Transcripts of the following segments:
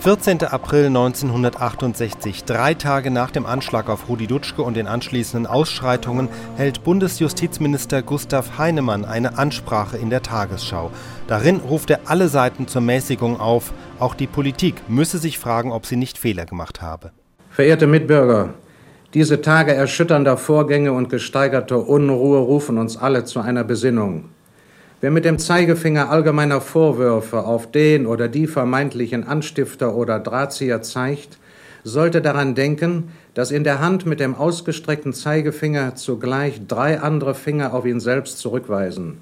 14. April 1968, drei Tage nach dem Anschlag auf Rudi Dutschke und den anschließenden Ausschreitungen, hält Bundesjustizminister Gustav Heinemann eine Ansprache in der Tagesschau. Darin ruft er alle Seiten zur Mäßigung auf. Auch die Politik müsse sich fragen, ob sie nicht Fehler gemacht habe. Verehrte Mitbürger, diese Tage erschütternder Vorgänge und gesteigerter Unruhe rufen uns alle zu einer Besinnung. Wer mit dem Zeigefinger allgemeiner Vorwürfe auf den oder die vermeintlichen Anstifter oder Drahtzieher zeigt, sollte daran denken, dass in der Hand mit dem ausgestreckten Zeigefinger zugleich drei andere Finger auf ihn selbst zurückweisen.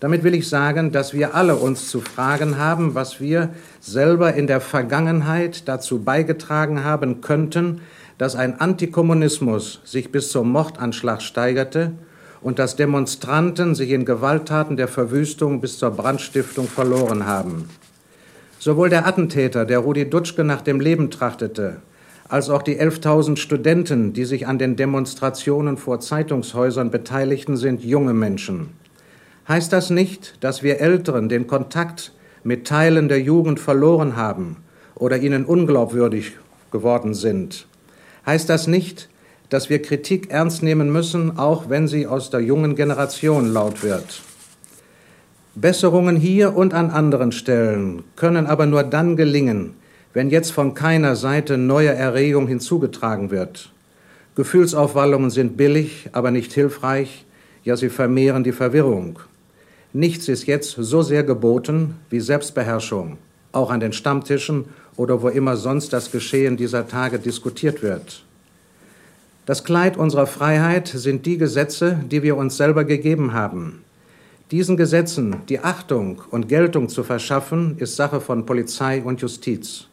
Damit will ich sagen, dass wir alle uns zu fragen haben, was wir selber in der Vergangenheit dazu beigetragen haben könnten, dass ein Antikommunismus sich bis zum Mordanschlag steigerte und dass Demonstranten sich in Gewalttaten der Verwüstung bis zur Brandstiftung verloren haben. Sowohl der Attentäter, der Rudi Dutschke nach dem Leben trachtete, als auch die 11.000 Studenten, die sich an den Demonstrationen vor Zeitungshäusern beteiligten, sind junge Menschen. Heißt das nicht, dass wir Älteren den Kontakt mit Teilen der Jugend verloren haben oder ihnen unglaubwürdig geworden sind? Heißt das nicht, dass wir Kritik ernst nehmen müssen, auch wenn sie aus der jungen Generation laut wird. Besserungen hier und an anderen Stellen können aber nur dann gelingen, wenn jetzt von keiner Seite neue Erregung hinzugetragen wird. Gefühlsaufwallungen sind billig, aber nicht hilfreich, ja sie vermehren die Verwirrung. Nichts ist jetzt so sehr geboten wie Selbstbeherrschung, auch an den Stammtischen oder wo immer sonst das Geschehen dieser Tage diskutiert wird. Das Kleid unserer Freiheit sind die Gesetze, die wir uns selber gegeben haben. Diesen Gesetzen die Achtung und Geltung zu verschaffen, ist Sache von Polizei und Justiz.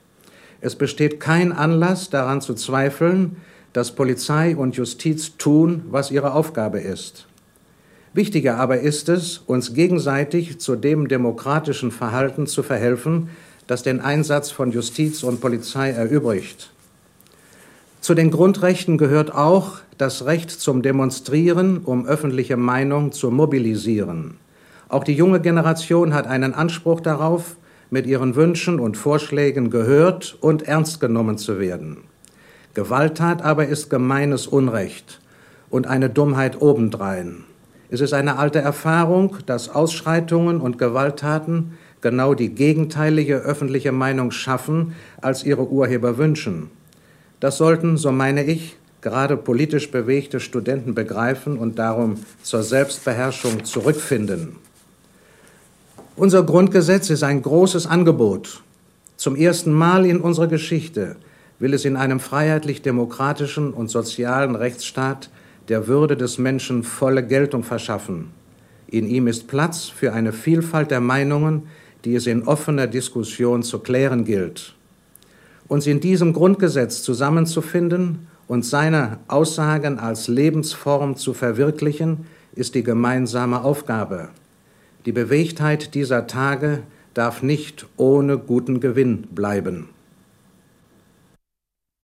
Es besteht kein Anlass daran zu zweifeln, dass Polizei und Justiz tun, was ihre Aufgabe ist. Wichtiger aber ist es, uns gegenseitig zu dem demokratischen Verhalten zu verhelfen, das den Einsatz von Justiz und Polizei erübrigt. Zu den Grundrechten gehört auch das Recht zum Demonstrieren, um öffentliche Meinung zu mobilisieren. Auch die junge Generation hat einen Anspruch darauf, mit ihren Wünschen und Vorschlägen gehört und ernst genommen zu werden. Gewalttat aber ist gemeines Unrecht und eine Dummheit obendrein. Es ist eine alte Erfahrung, dass Ausschreitungen und Gewalttaten genau die gegenteilige öffentliche Meinung schaffen, als ihre Urheber wünschen. Das sollten, so meine ich, gerade politisch bewegte Studenten begreifen und darum zur Selbstbeherrschung zurückfinden. Unser Grundgesetz ist ein großes Angebot. Zum ersten Mal in unserer Geschichte will es in einem freiheitlich-demokratischen und sozialen Rechtsstaat der Würde des Menschen volle Geltung verschaffen. In ihm ist Platz für eine Vielfalt der Meinungen, die es in offener Diskussion zu klären gilt uns in diesem Grundgesetz zusammenzufinden und seine Aussagen als Lebensform zu verwirklichen, ist die gemeinsame Aufgabe. Die Bewegtheit dieser Tage darf nicht ohne guten Gewinn bleiben.